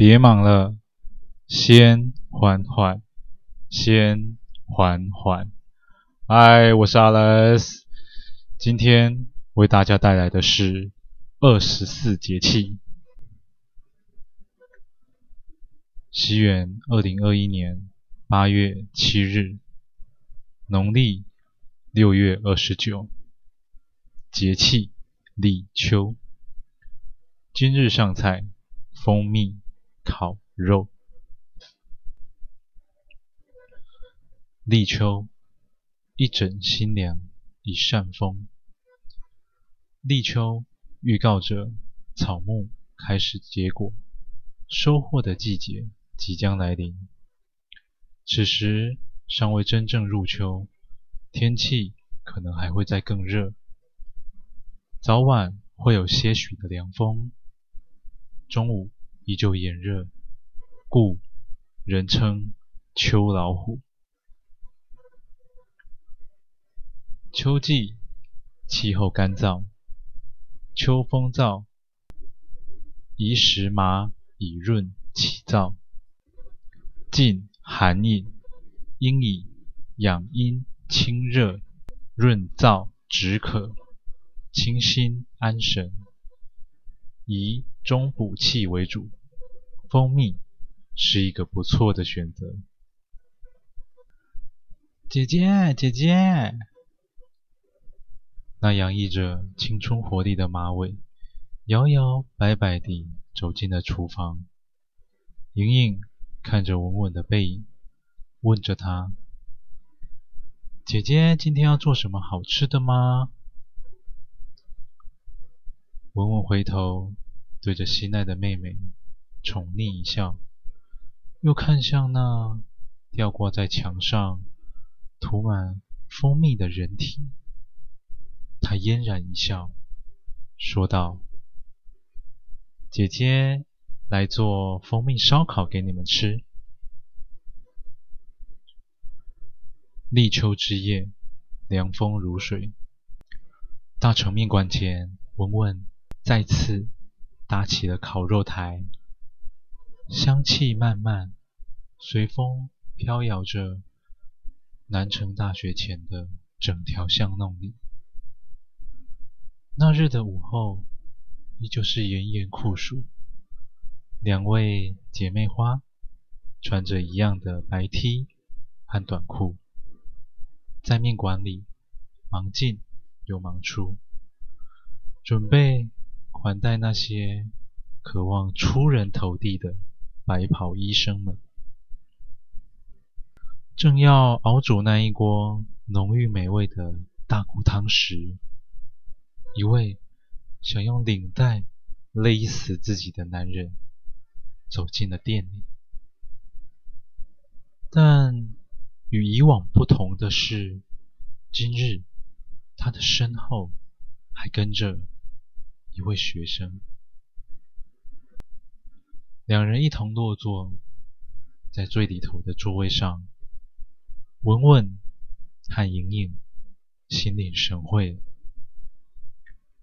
别忙了，先缓缓，先缓缓。嗨，我是 Alex，今天为大家带来的是二十四节气。西元二零二一年八月七日，农历六月二十九，节气立秋。今日上菜：蜂蜜烤肉。立秋，一枕新凉，一扇风。立秋预告着草木开始结果，收获的季节即将来临。此时尚未真正入秋，天气可能还会再更热，早晚会有些许的凉风。中午依旧炎热，故人称秋老虎。秋季气候干燥，秋风燥，宜食麻以润气燥，禁寒饮，应以养阴清热、润燥止渴、清心安神。以中补气为主，蜂蜜是一个不错的选择。姐姐，姐姐，那洋溢着青春活力的马尾，摇摇摆摆地走进了厨房。莹莹看着文文的背影，问着她：“姐姐，今天要做什么好吃的吗？”文文回头，对着心爱的妹妹宠溺一笑，又看向那吊挂在墙上、涂满蜂蜜的人体，他嫣然一笑，说道：“姐姐来做蜂蜜烧烤给你们吃。”立秋之夜，凉风如水，大成面馆前，文文。再次搭起了烤肉台，香气漫漫，随风飘摇着南城大学前的整条巷弄里。那日的午后，依旧是炎炎酷暑。两位姐妹花穿着一样的白 T 和短裤，在面馆里忙进又忙出，准备。款待那些渴望出人头地的白袍医生们，正要熬煮那一锅浓郁美味的大骨汤时，一位想用领带勒死自己的男人走进了店里。但与以往不同的是，今日他的身后还跟着。一位学生，两人一同落座在最里头的座位上。文文和莹莹心领神会，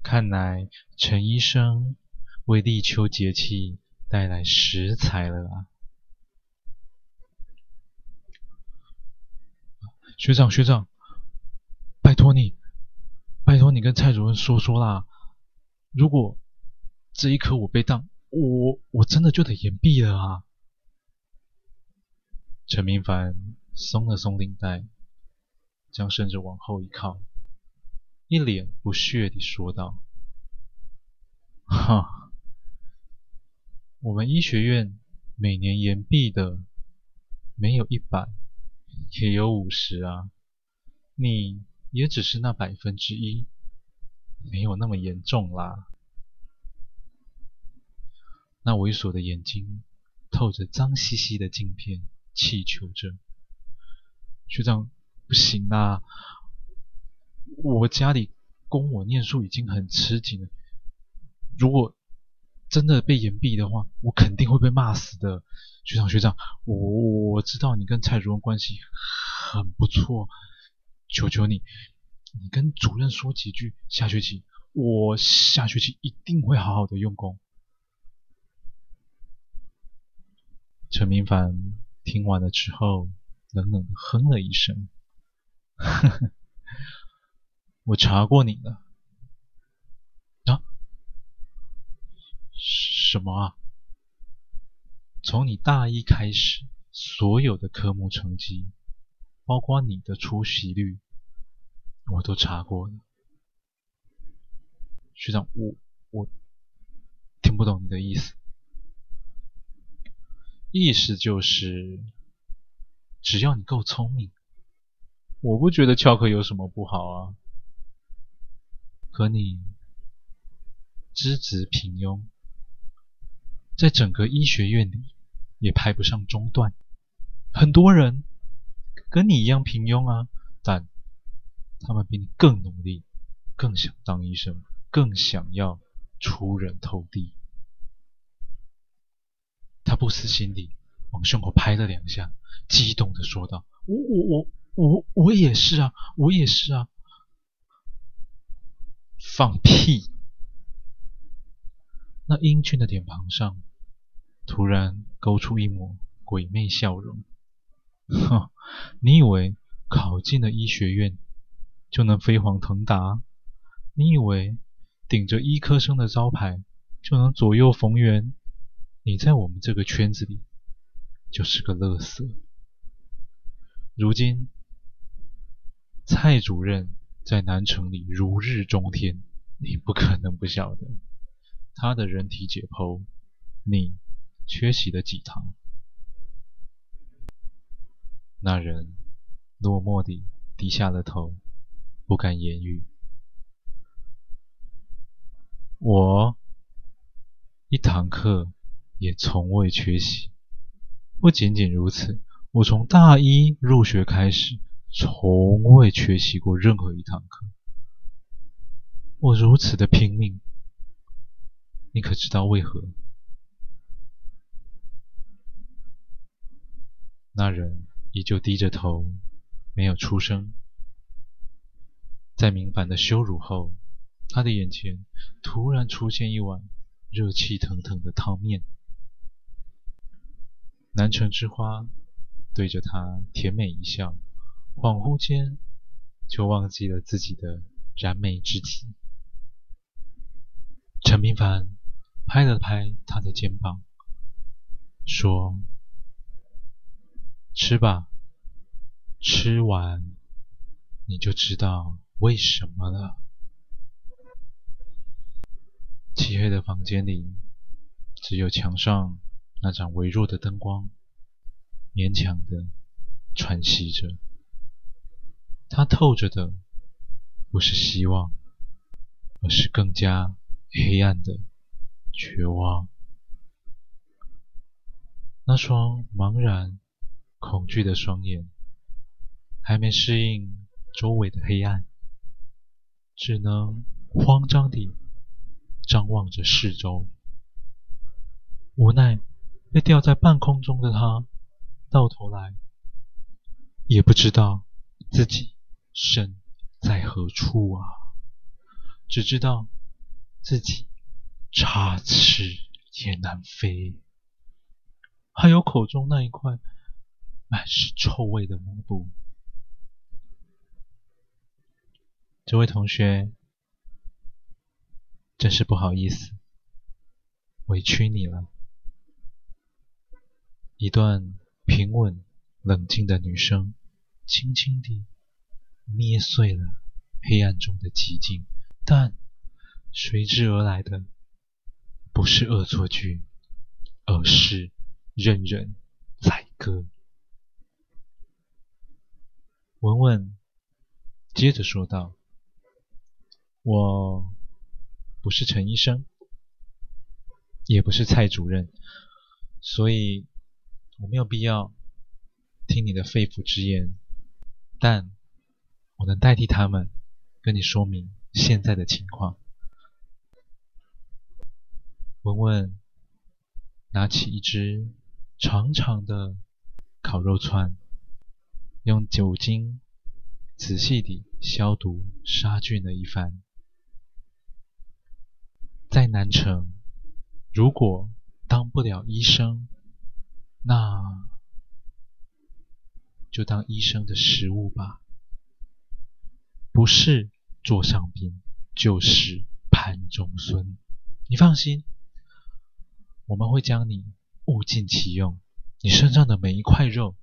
看来陈医生为立秋节气带来食材了啊！学长学长，拜托你，拜托你跟蔡主任说说啦。如果这一科我被当，我我真的就得延毕了啊！陈明凡松了松领带，将身子往后一靠，一脸不屑地说道：“哈，我们医学院每年延毕的没有一百，也有五十啊，你也只是那百分之一。”没有那么严重啦。那猥琐的眼睛透着脏兮兮的镜片，祈求着：“学长，不行啊！我家里供我念书已经很吃紧了，如果真的被严毕的话，我肯定会被骂死的。学长，学长，我我知道你跟蔡主任关系很不错，求求你。”你跟主任说几句，下学期我下学期一定会好好的用功。陈明凡听完了之后，冷冷的哼了一声：“，我查过你了。”啊？什么啊？从你大一开始，所有的科目成绩，包括你的出席率，我都查过了。学长，我我听不懂你的意思。意思就是，只要你够聪明，我不觉得翘课有什么不好啊。可你资质平庸，在整个医学院里也排不上中段。很多人跟你一样平庸啊，但他们比你更努力，更想当医生，更想要出人头地。他不死心里往胸口拍了两下，激动的说道：“我我我我我也是啊，我也是啊！”放屁！那英俊的脸庞上突然勾出一抹鬼魅笑容。哼，你以为考进了医学院就能飞黄腾达？你以为顶着医科生的招牌就能左右逢源？你在我们这个圈子里就是个乐色。如今，蔡主任在南城里如日中天，你不可能不晓得。他的人体解剖，你缺席了几堂？那人落寞地低下了头，不敢言语。我一堂课。也从未缺席。不仅仅如此，我从大一入学开始，从未缺席过任何一堂课。我如此的拼命，你可知道为何？那人依旧低着头，没有出声。在明凡的羞辱后，他的眼前突然出现一碗热气腾腾的汤面。南城之花对着他甜美一笑，恍惚间就忘记了自己的燃眉之急。陈平凡拍了拍他的肩膀，说：“吃吧，吃完你就知道为什么了。”漆黑的房间里，只有墙上。那盏微弱的灯光，勉强的喘息着。它透着的不是希望，而是更加黑暗的绝望。那双茫然、恐惧的双眼，还没适应周围的黑暗，只能慌张地张望着四周，无奈。被吊在半空中的他，到头来也不知道自己身在何处啊！只知道自己插翅也难飞，还有口中那一块满是臭味的抹布。这位同学，真是不好意思，委屈你了。一段平稳、冷静的女声，轻轻地捏碎了黑暗中的寂静，但随之而来的不是恶作剧，而是任人宰割。文文接着说道：“我不是陈医生，也不是蔡主任，所以……”我没有必要听你的肺腑之言，但我能代替他们跟你说明现在的情况。文文拿起一只长长的烤肉串，用酒精仔细地消毒杀菌了一番。在南城，如果当不了医生，那就当医生的食物吧。不是座上宾，就是盘中孙。你放心，我们会将你物尽其用，你身上的每一块肉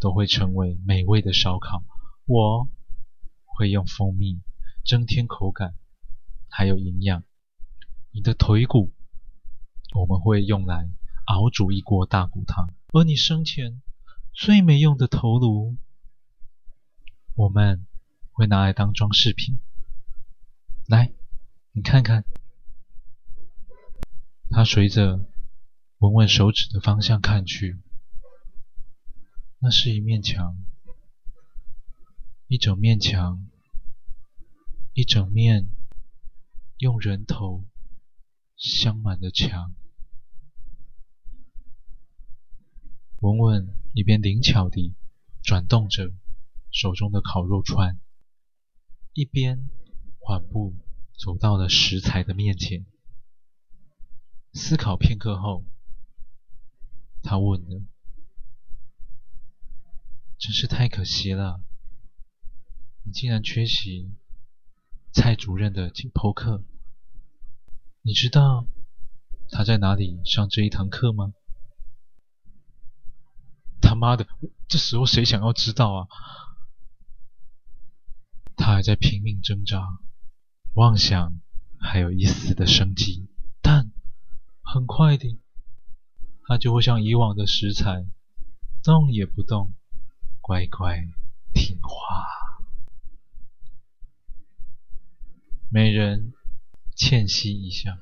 都会成为美味的烧烤。我会用蜂蜜增添口感，还有营养。你的腿骨，我们会用来熬煮一锅大骨汤，而你生前最没用的头颅，我们会拿来当装饰品。来，你看看。他随着文文手指的方向看去，那是一面墙，一整面墙，一整面用人头镶满的墙。文文一边灵巧地转动着手中的烤肉串，一边缓步走到了食材的面前。思考片刻后，他问了：“真是太可惜了，你竟然缺席蔡主任的解剖课。你知道他在哪里上这一堂课吗？”他妈的，这时候谁想要知道啊？他还在拼命挣扎，妄想还有一丝的生机，但……很快的，他就会像以往的食材，动也不动，乖乖听话。美人倩兮一笑，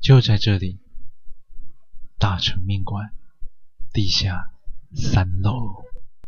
就在这里，大成面馆地下三楼。